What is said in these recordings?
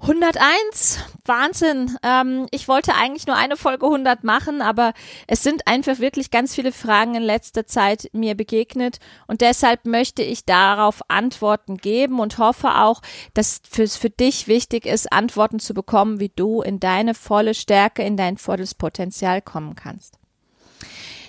101, Wahnsinn. Ähm, ich wollte eigentlich nur eine Folge 100 machen, aber es sind einfach wirklich ganz viele Fragen in letzter Zeit mir begegnet und deshalb möchte ich darauf Antworten geben und hoffe auch, dass es für dich wichtig ist, Antworten zu bekommen, wie du in deine volle Stärke, in dein volles Potenzial kommen kannst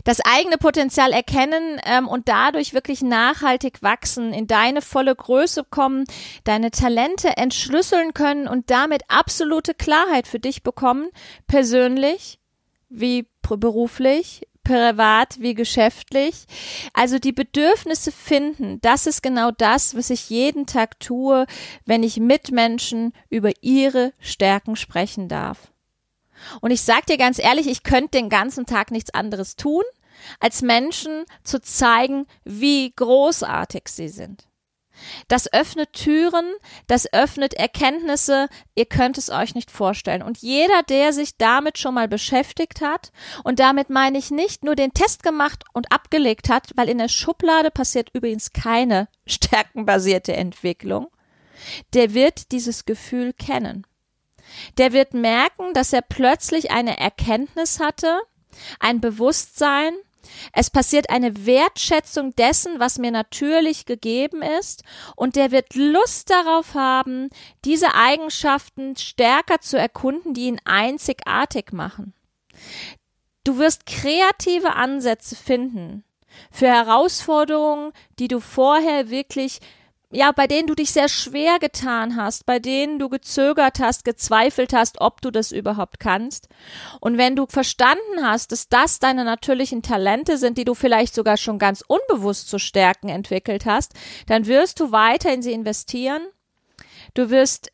das eigene Potenzial erkennen ähm, und dadurch wirklich nachhaltig wachsen, in deine volle Größe kommen, deine Talente entschlüsseln können und damit absolute Klarheit für dich bekommen, persönlich wie beruflich, privat wie geschäftlich. Also die Bedürfnisse finden, das ist genau das, was ich jeden Tag tue, wenn ich mit Menschen über ihre Stärken sprechen darf. Und ich sag dir ganz ehrlich, ich könnte den ganzen Tag nichts anderes tun, als Menschen zu zeigen, wie großartig sie sind. Das öffnet Türen, das öffnet Erkenntnisse, ihr könnt es euch nicht vorstellen. Und jeder, der sich damit schon mal beschäftigt hat, und damit meine ich nicht nur den Test gemacht und abgelegt hat, weil in der Schublade passiert übrigens keine stärkenbasierte Entwicklung, der wird dieses Gefühl kennen der wird merken, dass er plötzlich eine Erkenntnis hatte, ein Bewusstsein, es passiert eine Wertschätzung dessen, was mir natürlich gegeben ist, und der wird Lust darauf haben, diese Eigenschaften stärker zu erkunden, die ihn einzigartig machen. Du wirst kreative Ansätze finden für Herausforderungen, die du vorher wirklich ja, bei denen du dich sehr schwer getan hast, bei denen du gezögert hast, gezweifelt hast, ob du das überhaupt kannst. Und wenn du verstanden hast, dass das deine natürlichen Talente sind, die du vielleicht sogar schon ganz unbewusst zu stärken entwickelt hast, dann wirst du weiter in sie investieren. Du wirst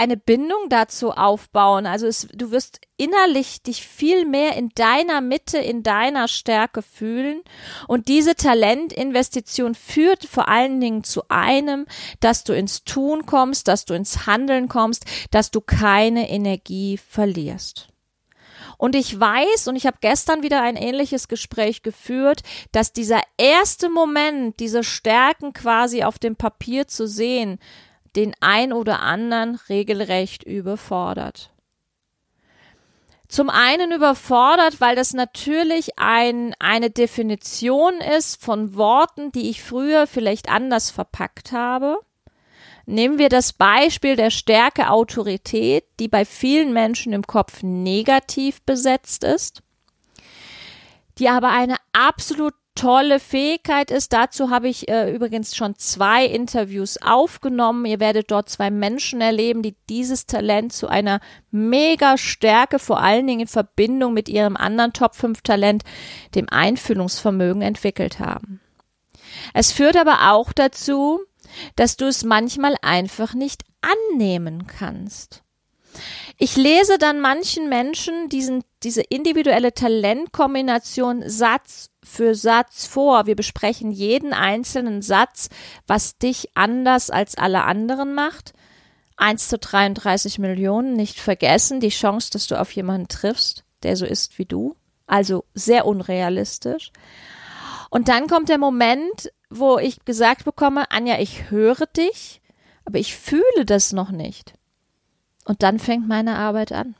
eine Bindung dazu aufbauen. Also es, du wirst innerlich dich viel mehr in deiner Mitte, in deiner Stärke fühlen. Und diese Talentinvestition führt vor allen Dingen zu einem, dass du ins Tun kommst, dass du ins Handeln kommst, dass du keine Energie verlierst. Und ich weiß, und ich habe gestern wieder ein ähnliches Gespräch geführt, dass dieser erste Moment, diese Stärken quasi auf dem Papier zu sehen, den ein oder anderen regelrecht überfordert. Zum einen überfordert, weil das natürlich ein, eine Definition ist von Worten, die ich früher vielleicht anders verpackt habe. Nehmen wir das Beispiel der Stärke Autorität, die bei vielen Menschen im Kopf negativ besetzt ist, die aber eine absolut tolle Fähigkeit ist. Dazu habe ich äh, übrigens schon zwei Interviews aufgenommen. Ihr werdet dort zwei Menschen erleben, die dieses Talent zu einer mega Stärke, vor allen Dingen in Verbindung mit ihrem anderen Top 5 Talent, dem Einfühlungsvermögen entwickelt haben. Es führt aber auch dazu, dass du es manchmal einfach nicht annehmen kannst. Ich lese dann manchen Menschen diesen, diese individuelle Talentkombination Satz für Satz vor. Wir besprechen jeden einzelnen Satz, was dich anders als alle anderen macht. 1 zu 33 Millionen, nicht vergessen, die Chance, dass du auf jemanden triffst, der so ist wie du. Also sehr unrealistisch. Und dann kommt der Moment, wo ich gesagt bekomme, Anja, ich höre dich, aber ich fühle das noch nicht. Und dann fängt meine Arbeit an.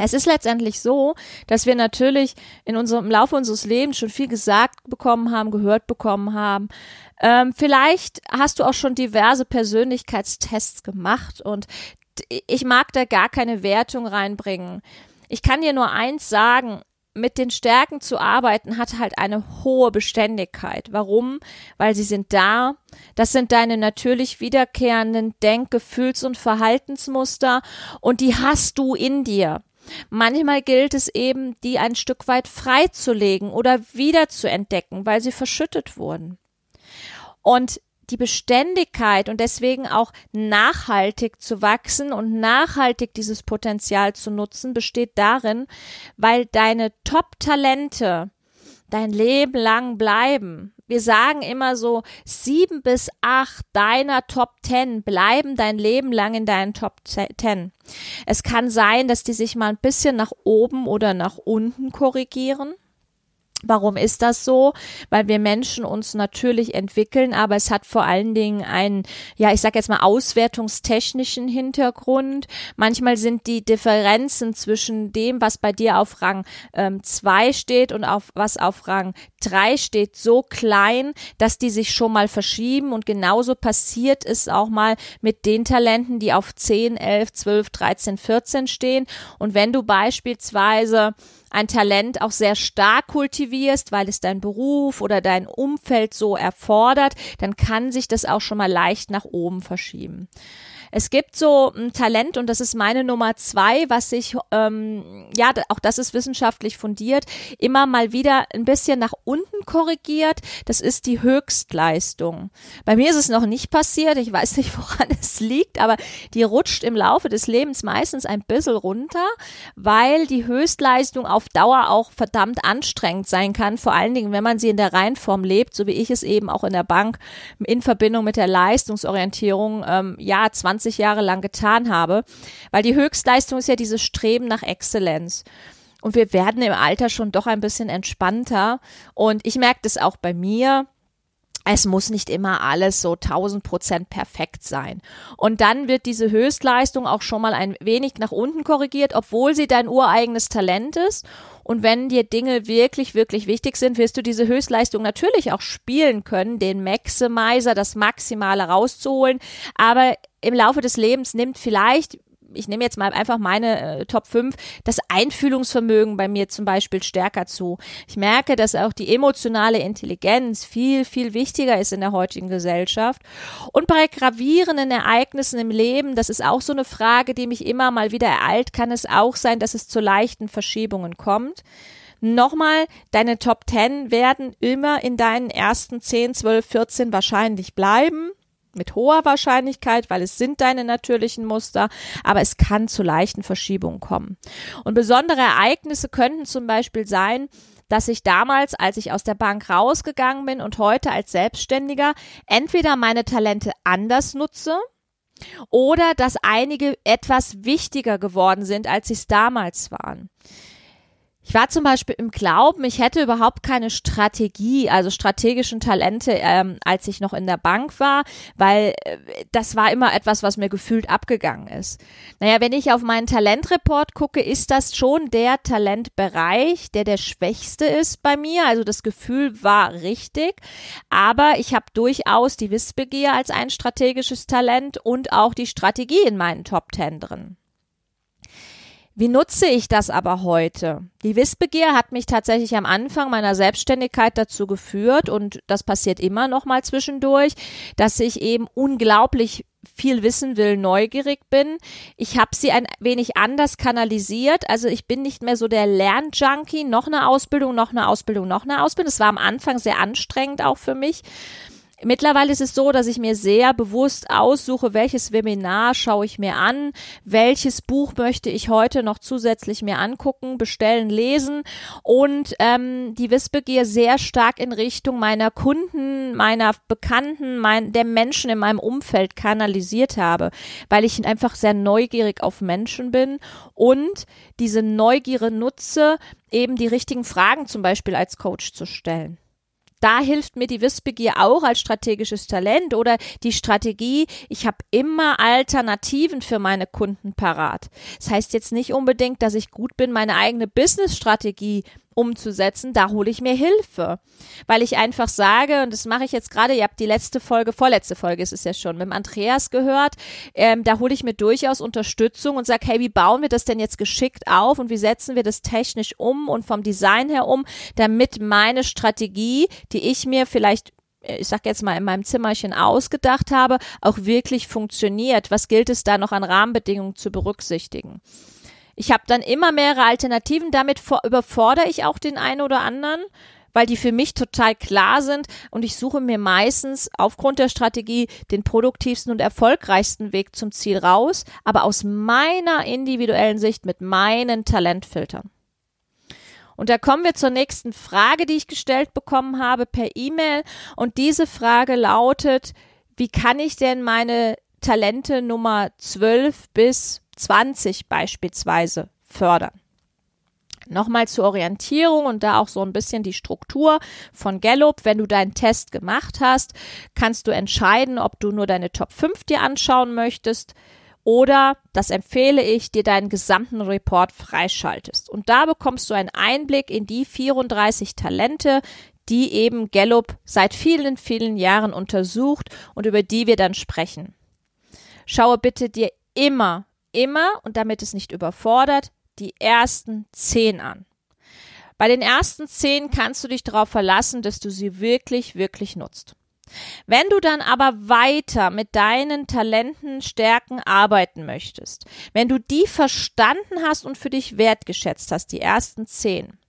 Es ist letztendlich so, dass wir natürlich in unserem im Laufe unseres Lebens schon viel gesagt bekommen haben, gehört bekommen haben. Ähm, vielleicht hast du auch schon diverse Persönlichkeitstests gemacht und ich mag da gar keine Wertung reinbringen. ich kann dir nur eins sagen, mit den Stärken zu arbeiten hat halt eine hohe Beständigkeit. Warum? Weil sie sind da. Das sind deine natürlich wiederkehrenden Denk-, Gefühls- und Verhaltensmuster und die hast du in dir. Manchmal gilt es eben, die ein Stück weit freizulegen oder wieder zu entdecken, weil sie verschüttet wurden. Und die Beständigkeit und deswegen auch nachhaltig zu wachsen und nachhaltig dieses Potenzial zu nutzen, besteht darin, weil deine Top-Talente dein Leben lang bleiben. Wir sagen immer so, sieben bis acht deiner Top Ten bleiben dein Leben lang in deinen Top Ten. Es kann sein, dass die sich mal ein bisschen nach oben oder nach unten korrigieren. Warum ist das so? Weil wir Menschen uns natürlich entwickeln, aber es hat vor allen Dingen einen, ja, ich sag jetzt mal auswertungstechnischen Hintergrund. Manchmal sind die Differenzen zwischen dem, was bei dir auf Rang 2 ähm, steht und auf was auf Rang 3 steht, so klein, dass die sich schon mal verschieben und genauso passiert es auch mal mit den Talenten, die auf 10, 11, 12, 13, 14 stehen. Und wenn du beispielsweise ein Talent auch sehr stark kultivierst, weil es dein Beruf oder dein Umfeld so erfordert, dann kann sich das auch schon mal leicht nach oben verschieben. Es gibt so ein Talent und das ist meine Nummer zwei, was sich, ähm, ja, auch das ist wissenschaftlich fundiert, immer mal wieder ein bisschen nach unten korrigiert. Das ist die Höchstleistung. Bei mir ist es noch nicht passiert. Ich weiß nicht, woran es liegt, aber die rutscht im Laufe des Lebens meistens ein bisschen runter, weil die Höchstleistung auf Dauer auch verdammt anstrengend sein kann. Vor allen Dingen, wenn man sie in der Reihenform lebt, so wie ich es eben auch in der Bank in Verbindung mit der Leistungsorientierung, ähm, ja, 20 20 Jahre lang getan habe, weil die Höchstleistung ist ja dieses Streben nach Exzellenz. Und wir werden im Alter schon doch ein bisschen entspannter. Und ich merke das auch bei mir es muss nicht immer alles so 1000 Prozent perfekt sein. Und dann wird diese Höchstleistung auch schon mal ein wenig nach unten korrigiert, obwohl sie dein ureigenes Talent ist. Und wenn dir Dinge wirklich, wirklich wichtig sind, wirst du diese Höchstleistung natürlich auch spielen können, den Maximizer, das Maximale rauszuholen. Aber im Laufe des Lebens nimmt vielleicht ich nehme jetzt mal einfach meine äh, Top 5, das Einfühlungsvermögen bei mir zum Beispiel stärker zu. Ich merke, dass auch die emotionale Intelligenz viel, viel wichtiger ist in der heutigen Gesellschaft. Und bei gravierenden Ereignissen im Leben, das ist auch so eine Frage, die mich immer mal wieder ereilt, kann es auch sein, dass es zu leichten Verschiebungen kommt. Nochmal, deine Top 10 werden immer in deinen ersten 10, 12, 14 wahrscheinlich bleiben mit hoher Wahrscheinlichkeit, weil es sind deine natürlichen Muster, aber es kann zu leichten Verschiebungen kommen. Und besondere Ereignisse könnten zum Beispiel sein, dass ich damals, als ich aus der Bank rausgegangen bin und heute als Selbstständiger, entweder meine Talente anders nutze, oder dass einige etwas wichtiger geworden sind, als sie es damals waren. Ich war zum Beispiel im Glauben, ich hätte überhaupt keine Strategie, also strategischen Talente, ähm, als ich noch in der Bank war, weil äh, das war immer etwas, was mir gefühlt abgegangen ist. Naja, wenn ich auf meinen Talentreport gucke, ist das schon der Talentbereich, der der schwächste ist bei mir. Also das Gefühl war richtig, aber ich habe durchaus die Wissbegier als ein strategisches Talent und auch die Strategie in meinen Top Ten drin. Wie nutze ich das aber heute? Die Wissbegier hat mich tatsächlich am Anfang meiner Selbstständigkeit dazu geführt und das passiert immer noch mal zwischendurch, dass ich eben unglaublich viel wissen will, neugierig bin. Ich habe sie ein wenig anders kanalisiert. Also ich bin nicht mehr so der Lernjunkie, noch eine Ausbildung, noch eine Ausbildung, noch eine Ausbildung. Das war am Anfang sehr anstrengend auch für mich. Mittlerweile ist es so, dass ich mir sehr bewusst aussuche, welches Webinar schaue ich mir an, welches Buch möchte ich heute noch zusätzlich mir angucken, bestellen, lesen und ähm, die Wissbegier sehr stark in Richtung meiner Kunden, meiner Bekannten, mein, der Menschen in meinem Umfeld kanalisiert habe, weil ich einfach sehr neugierig auf Menschen bin und diese Neugierde nutze, eben die richtigen Fragen zum Beispiel als Coach zu stellen da hilft mir die Wissbegier auch als strategisches Talent oder die Strategie, ich habe immer Alternativen für meine Kunden parat. Das heißt jetzt nicht unbedingt, dass ich gut bin, meine eigene Business-Strategie umzusetzen, da hole ich mir Hilfe. Weil ich einfach sage, und das mache ich jetzt gerade, ihr habt die letzte Folge, vorletzte Folge ist es ja schon, mit dem Andreas gehört, ähm, da hole ich mir durchaus Unterstützung und sage, hey, wie bauen wir das denn jetzt geschickt auf und wie setzen wir das technisch um und vom Design her um, damit meine Strategie, die ich mir vielleicht ich sag jetzt mal in meinem Zimmerchen ausgedacht habe, auch wirklich funktioniert. Was gilt es da noch an Rahmenbedingungen zu berücksichtigen? Ich habe dann immer mehrere Alternativen. Damit überfordere ich auch den einen oder anderen, weil die für mich total klar sind und ich suche mir meistens aufgrund der Strategie den produktivsten und erfolgreichsten Weg zum Ziel raus, aber aus meiner individuellen Sicht mit meinen Talentfiltern. Und da kommen wir zur nächsten Frage, die ich gestellt bekommen habe per E-Mail. Und diese Frage lautet, wie kann ich denn meine Talente Nummer 12 bis 20 beispielsweise fördern. Nochmal zur Orientierung und da auch so ein bisschen die Struktur von Gallup. Wenn du deinen Test gemacht hast, kannst du entscheiden, ob du nur deine Top 5 dir anschauen möchtest oder, das empfehle ich, dir deinen gesamten Report freischaltest. Und da bekommst du einen Einblick in die 34 Talente, die eben Gallup seit vielen, vielen Jahren untersucht und über die wir dann sprechen. Schaue bitte dir immer immer, und damit es nicht überfordert, die ersten zehn an. Bei den ersten zehn kannst du dich darauf verlassen, dass du sie wirklich, wirklich nutzt. Wenn du dann aber weiter mit deinen Talenten, Stärken arbeiten möchtest, wenn du die verstanden hast und für dich wertgeschätzt hast, die ersten zehn,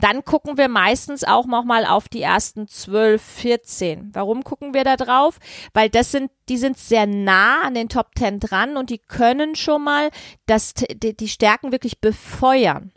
dann gucken wir meistens auch nochmal auf die ersten 12, 14. Warum gucken wir da drauf? Weil das sind, die sind sehr nah an den Top 10 dran und die können schon mal das, die, die Stärken wirklich befeuern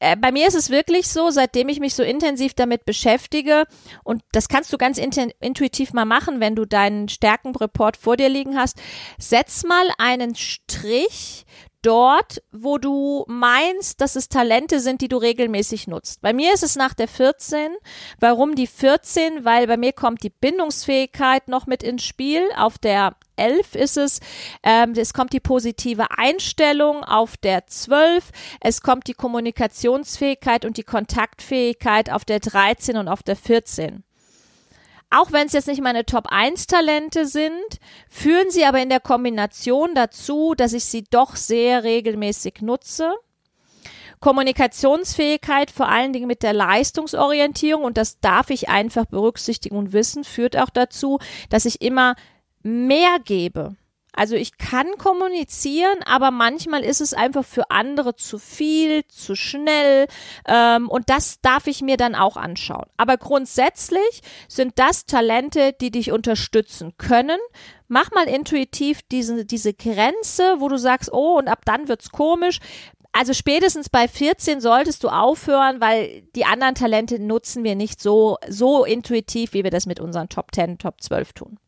äh, bei mir ist es wirklich so, seitdem ich mich so intensiv damit beschäftige, und das kannst du ganz intuitiv mal machen, wenn du deinen Stärkenreport vor dir liegen hast, setz mal einen Strich dort, wo du meinst, dass es Talente sind, die du regelmäßig nutzt. Bei mir ist es nach der 14. Warum die 14? Weil bei mir kommt die Bindungsfähigkeit noch mit ins Spiel. Auf der 11 ist es, ähm, es kommt die positive Einstellung auf der 12, es kommt die Kommunikationsfähigkeit und die Kontaktfähigkeit auf der 13 und auf der 14. Auch wenn es jetzt nicht meine Top 1 Talente sind, führen sie aber in der Kombination dazu, dass ich sie doch sehr regelmäßig nutze. Kommunikationsfähigkeit, vor allen Dingen mit der Leistungsorientierung, und das darf ich einfach berücksichtigen und wissen, führt auch dazu, dass ich immer mehr gebe. Also ich kann kommunizieren, aber manchmal ist es einfach für andere zu viel, zu schnell ähm, und das darf ich mir dann auch anschauen. Aber grundsätzlich sind das Talente, die dich unterstützen können. Mach mal intuitiv diese, diese Grenze, wo du sagst, oh, und ab dann wird's komisch. Also spätestens bei 14 solltest du aufhören, weil die anderen Talente nutzen wir nicht so, so intuitiv, wie wir das mit unseren Top 10, Top 12 tun.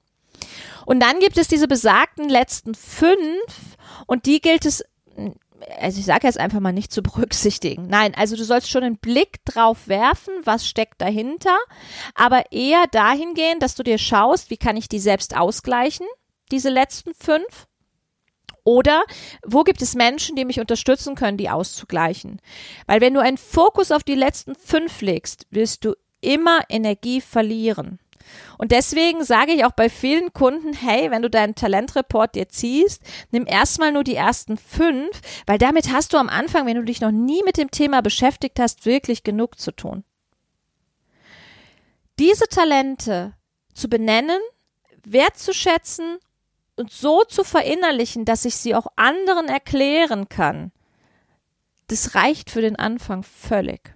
Und dann gibt es diese besagten letzten fünf und die gilt es, also ich sage jetzt einfach mal nicht zu berücksichtigen. Nein, also du sollst schon einen Blick drauf werfen, was steckt dahinter, aber eher dahingehend, dass du dir schaust, wie kann ich die selbst ausgleichen, diese letzten fünf. Oder wo gibt es Menschen, die mich unterstützen können, die auszugleichen? Weil wenn du einen Fokus auf die letzten fünf legst, wirst du immer Energie verlieren. Und deswegen sage ich auch bei vielen Kunden, hey, wenn du deinen Talentreport dir ziehst, nimm erstmal nur die ersten fünf, weil damit hast du am Anfang, wenn du dich noch nie mit dem Thema beschäftigt hast, wirklich genug zu tun. Diese Talente zu benennen, wertzuschätzen und so zu verinnerlichen, dass ich sie auch anderen erklären kann, das reicht für den Anfang völlig.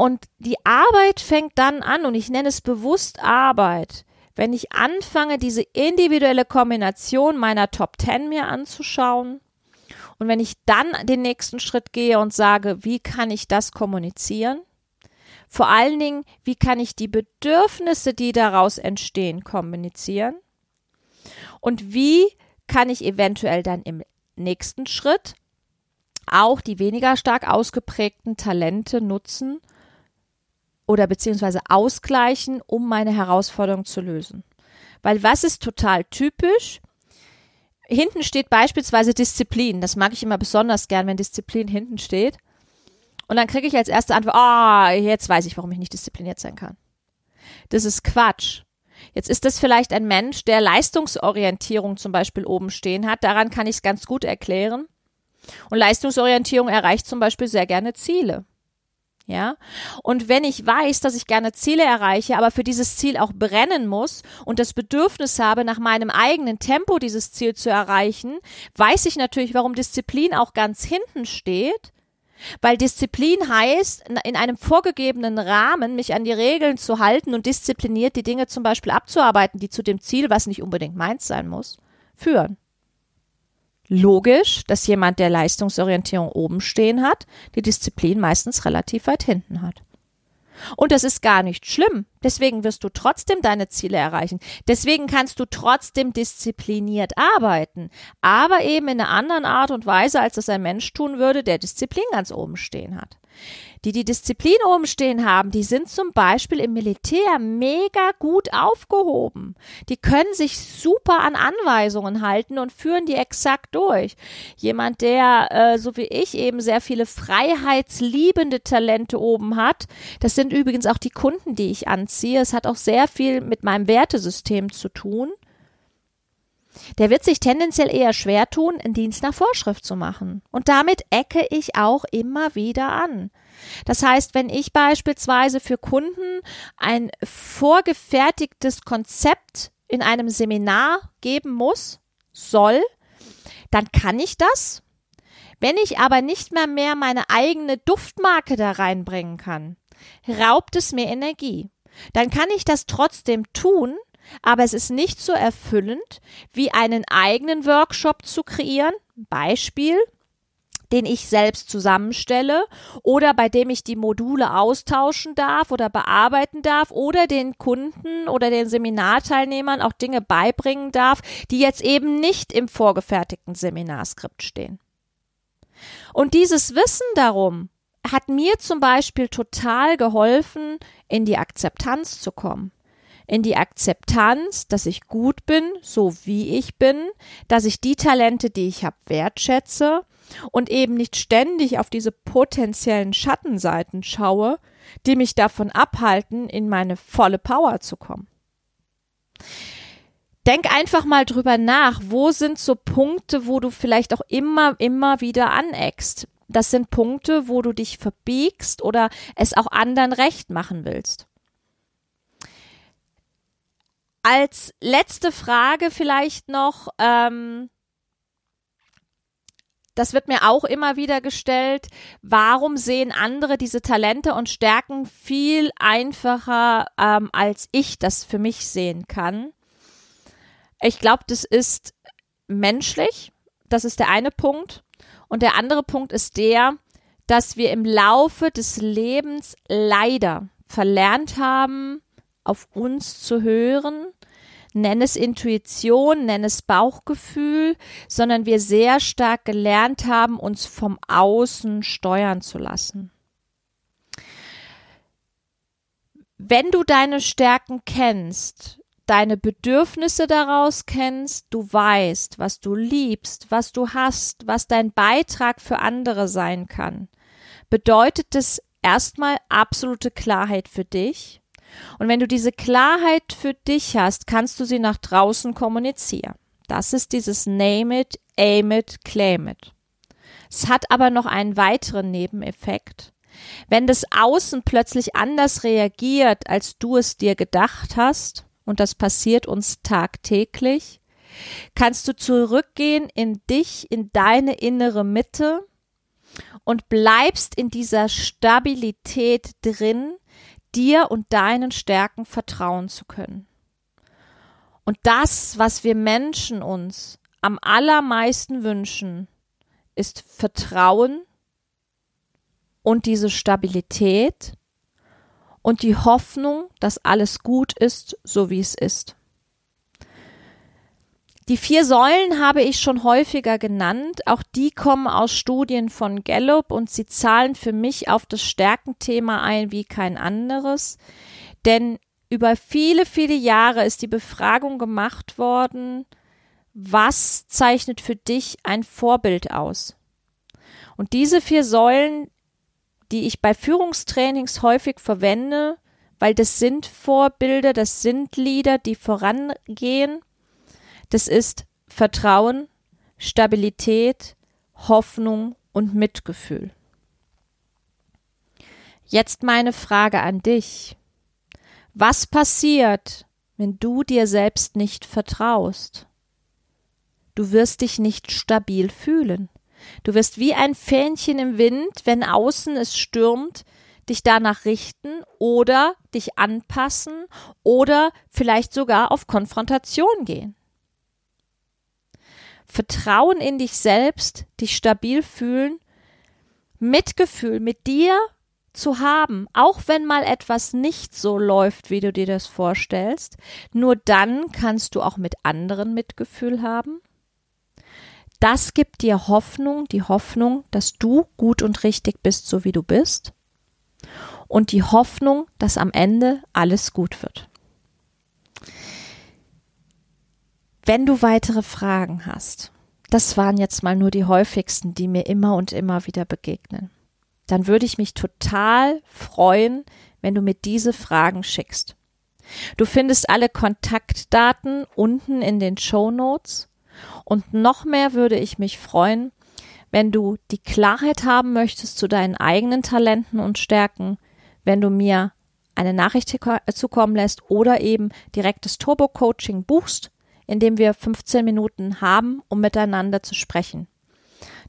Und die Arbeit fängt dann an, und ich nenne es bewusst Arbeit, wenn ich anfange, diese individuelle Kombination meiner Top Ten mir anzuschauen. Und wenn ich dann den nächsten Schritt gehe und sage, wie kann ich das kommunizieren? Vor allen Dingen, wie kann ich die Bedürfnisse, die daraus entstehen, kommunizieren? Und wie kann ich eventuell dann im nächsten Schritt auch die weniger stark ausgeprägten Talente nutzen, oder beziehungsweise ausgleichen, um meine Herausforderung zu lösen. Weil was ist total typisch? Hinten steht beispielsweise Disziplin. Das mag ich immer besonders gern, wenn Disziplin hinten steht. Und dann kriege ich als erste Antwort, ah, oh, jetzt weiß ich, warum ich nicht diszipliniert sein kann. Das ist Quatsch. Jetzt ist das vielleicht ein Mensch, der Leistungsorientierung zum Beispiel oben stehen hat. Daran kann ich es ganz gut erklären. Und Leistungsorientierung erreicht zum Beispiel sehr gerne Ziele. Ja. Und wenn ich weiß, dass ich gerne Ziele erreiche, aber für dieses Ziel auch brennen muss und das Bedürfnis habe, nach meinem eigenen Tempo dieses Ziel zu erreichen, weiß ich natürlich, warum Disziplin auch ganz hinten steht. Weil Disziplin heißt, in einem vorgegebenen Rahmen mich an die Regeln zu halten und diszipliniert die Dinge zum Beispiel abzuarbeiten, die zu dem Ziel, was nicht unbedingt meins sein muss, führen logisch, dass jemand, der Leistungsorientierung oben stehen hat, die Disziplin meistens relativ weit hinten hat. Und das ist gar nicht schlimm. Deswegen wirst du trotzdem deine Ziele erreichen. Deswegen kannst du trotzdem diszipliniert arbeiten. Aber eben in einer anderen Art und Weise, als das ein Mensch tun würde, der Disziplin ganz oben stehen hat die die Disziplin oben stehen haben, die sind zum Beispiel im Militär mega gut aufgehoben. Die können sich super an Anweisungen halten und führen die exakt durch. Jemand, der, äh, so wie ich, eben sehr viele freiheitsliebende Talente oben hat, das sind übrigens auch die Kunden, die ich anziehe. Es hat auch sehr viel mit meinem Wertesystem zu tun der wird sich tendenziell eher schwer tun, einen Dienst nach Vorschrift zu machen. Und damit ecke ich auch immer wieder an. Das heißt, wenn ich beispielsweise für Kunden ein vorgefertigtes Konzept in einem Seminar geben muss, soll, dann kann ich das. Wenn ich aber nicht mehr mehr meine eigene Duftmarke da reinbringen kann, raubt es mir Energie. Dann kann ich das trotzdem tun, aber es ist nicht so erfüllend, wie einen eigenen Workshop zu kreieren. Beispiel, den ich selbst zusammenstelle oder bei dem ich die Module austauschen darf oder bearbeiten darf oder den Kunden oder den Seminarteilnehmern auch Dinge beibringen darf, die jetzt eben nicht im vorgefertigten Seminarskript stehen. Und dieses Wissen darum hat mir zum Beispiel total geholfen, in die Akzeptanz zu kommen in die Akzeptanz, dass ich gut bin, so wie ich bin, dass ich die Talente, die ich habe, wertschätze und eben nicht ständig auf diese potenziellen Schattenseiten schaue, die mich davon abhalten, in meine volle Power zu kommen. Denk einfach mal drüber nach, wo sind so Punkte, wo du vielleicht auch immer, immer wieder aneckst. Das sind Punkte, wo du dich verbiegst oder es auch anderen recht machen willst. Als letzte Frage vielleicht noch, ähm, das wird mir auch immer wieder gestellt, warum sehen andere diese Talente und Stärken viel einfacher, ähm, als ich das für mich sehen kann? Ich glaube, das ist menschlich, das ist der eine Punkt. Und der andere Punkt ist der, dass wir im Laufe des Lebens leider verlernt haben, auf uns zu hören, nenn es Intuition, nenn es Bauchgefühl, sondern wir sehr stark gelernt haben, uns vom Außen steuern zu lassen. Wenn du deine Stärken kennst, deine Bedürfnisse daraus kennst, du weißt, was du liebst, was du hast, was dein Beitrag für andere sein kann, bedeutet es erstmal absolute Klarheit für dich und wenn du diese Klarheit für dich hast, kannst du sie nach draußen kommunizieren. Das ist dieses Name it, aim it, claim it. Es hat aber noch einen weiteren Nebeneffekt. Wenn das Außen plötzlich anders reagiert, als du es dir gedacht hast, und das passiert uns tagtäglich, kannst du zurückgehen in dich, in deine innere Mitte und bleibst in dieser Stabilität drin, dir und deinen Stärken vertrauen zu können. Und das, was wir Menschen uns am allermeisten wünschen, ist Vertrauen und diese Stabilität und die Hoffnung, dass alles gut ist, so wie es ist. Die vier Säulen habe ich schon häufiger genannt. Auch die kommen aus Studien von Gallup und sie zahlen für mich auf das Stärkenthema ein wie kein anderes. Denn über viele, viele Jahre ist die Befragung gemacht worden, was zeichnet für dich ein Vorbild aus? Und diese vier Säulen die ich bei Führungstrainings häufig verwende, weil das sind Vorbilder, das sind Lieder, die vorangehen. Das ist Vertrauen, Stabilität, Hoffnung und Mitgefühl. Jetzt meine Frage an dich. Was passiert, wenn du dir selbst nicht vertraust? Du wirst dich nicht stabil fühlen. Du wirst wie ein Fähnchen im Wind, wenn außen es stürmt, dich danach richten oder dich anpassen oder vielleicht sogar auf Konfrontation gehen. Vertrauen in dich selbst, dich stabil fühlen, Mitgefühl mit dir zu haben, auch wenn mal etwas nicht so läuft, wie du dir das vorstellst, nur dann kannst du auch mit anderen Mitgefühl haben. Das gibt dir Hoffnung, die Hoffnung, dass du gut und richtig bist, so wie du bist. Und die Hoffnung, dass am Ende alles gut wird. Wenn du weitere Fragen hast, das waren jetzt mal nur die häufigsten, die mir immer und immer wieder begegnen, dann würde ich mich total freuen, wenn du mir diese Fragen schickst. Du findest alle Kontaktdaten unten in den Show Notes und noch mehr würde ich mich freuen, wenn du die Klarheit haben möchtest zu deinen eigenen Talenten und Stärken, wenn du mir eine Nachricht zukommen lässt oder eben direktes Turbo-Coaching buchst, in dem wir 15 Minuten haben, um miteinander zu sprechen.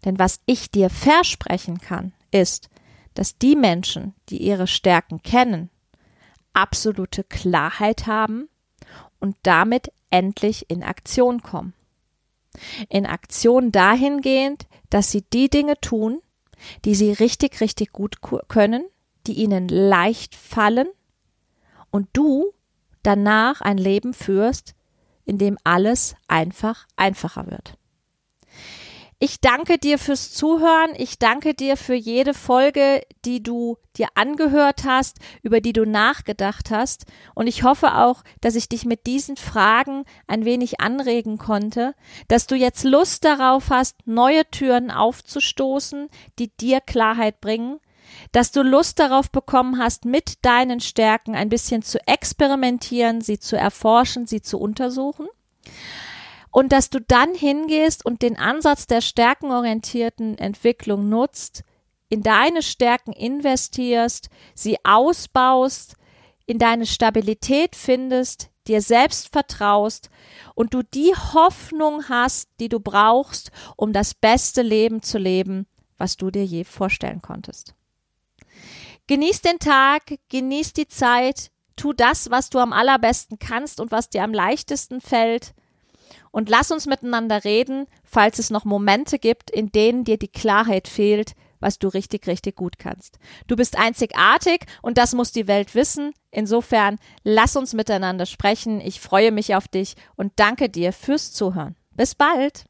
Denn was ich dir versprechen kann, ist, dass die Menschen, die ihre Stärken kennen, absolute Klarheit haben und damit endlich in Aktion kommen. In Aktion dahingehend, dass sie die Dinge tun, die sie richtig, richtig gut können, die ihnen leicht fallen und du danach ein Leben führst, in dem alles einfach einfacher wird. Ich danke dir fürs Zuhören. Ich danke dir für jede Folge, die du dir angehört hast, über die du nachgedacht hast. Und ich hoffe auch, dass ich dich mit diesen Fragen ein wenig anregen konnte, dass du jetzt Lust darauf hast, neue Türen aufzustoßen, die dir Klarheit bringen, dass du Lust darauf bekommen hast, mit deinen Stärken ein bisschen zu experimentieren, sie zu erforschen, sie zu untersuchen und dass du dann hingehst und den Ansatz der stärkenorientierten Entwicklung nutzt, in deine Stärken investierst, sie ausbaust, in deine Stabilität findest, dir selbst vertraust und du die Hoffnung hast, die du brauchst, um das beste Leben zu leben, was du dir je vorstellen konntest. Genieß den Tag, genieß die Zeit, tu das, was du am allerbesten kannst und was dir am leichtesten fällt und lass uns miteinander reden, falls es noch Momente gibt, in denen dir die Klarheit fehlt, was du richtig, richtig gut kannst. Du bist einzigartig und das muss die Welt wissen. Insofern lass uns miteinander sprechen. Ich freue mich auf dich und danke dir fürs Zuhören. Bis bald.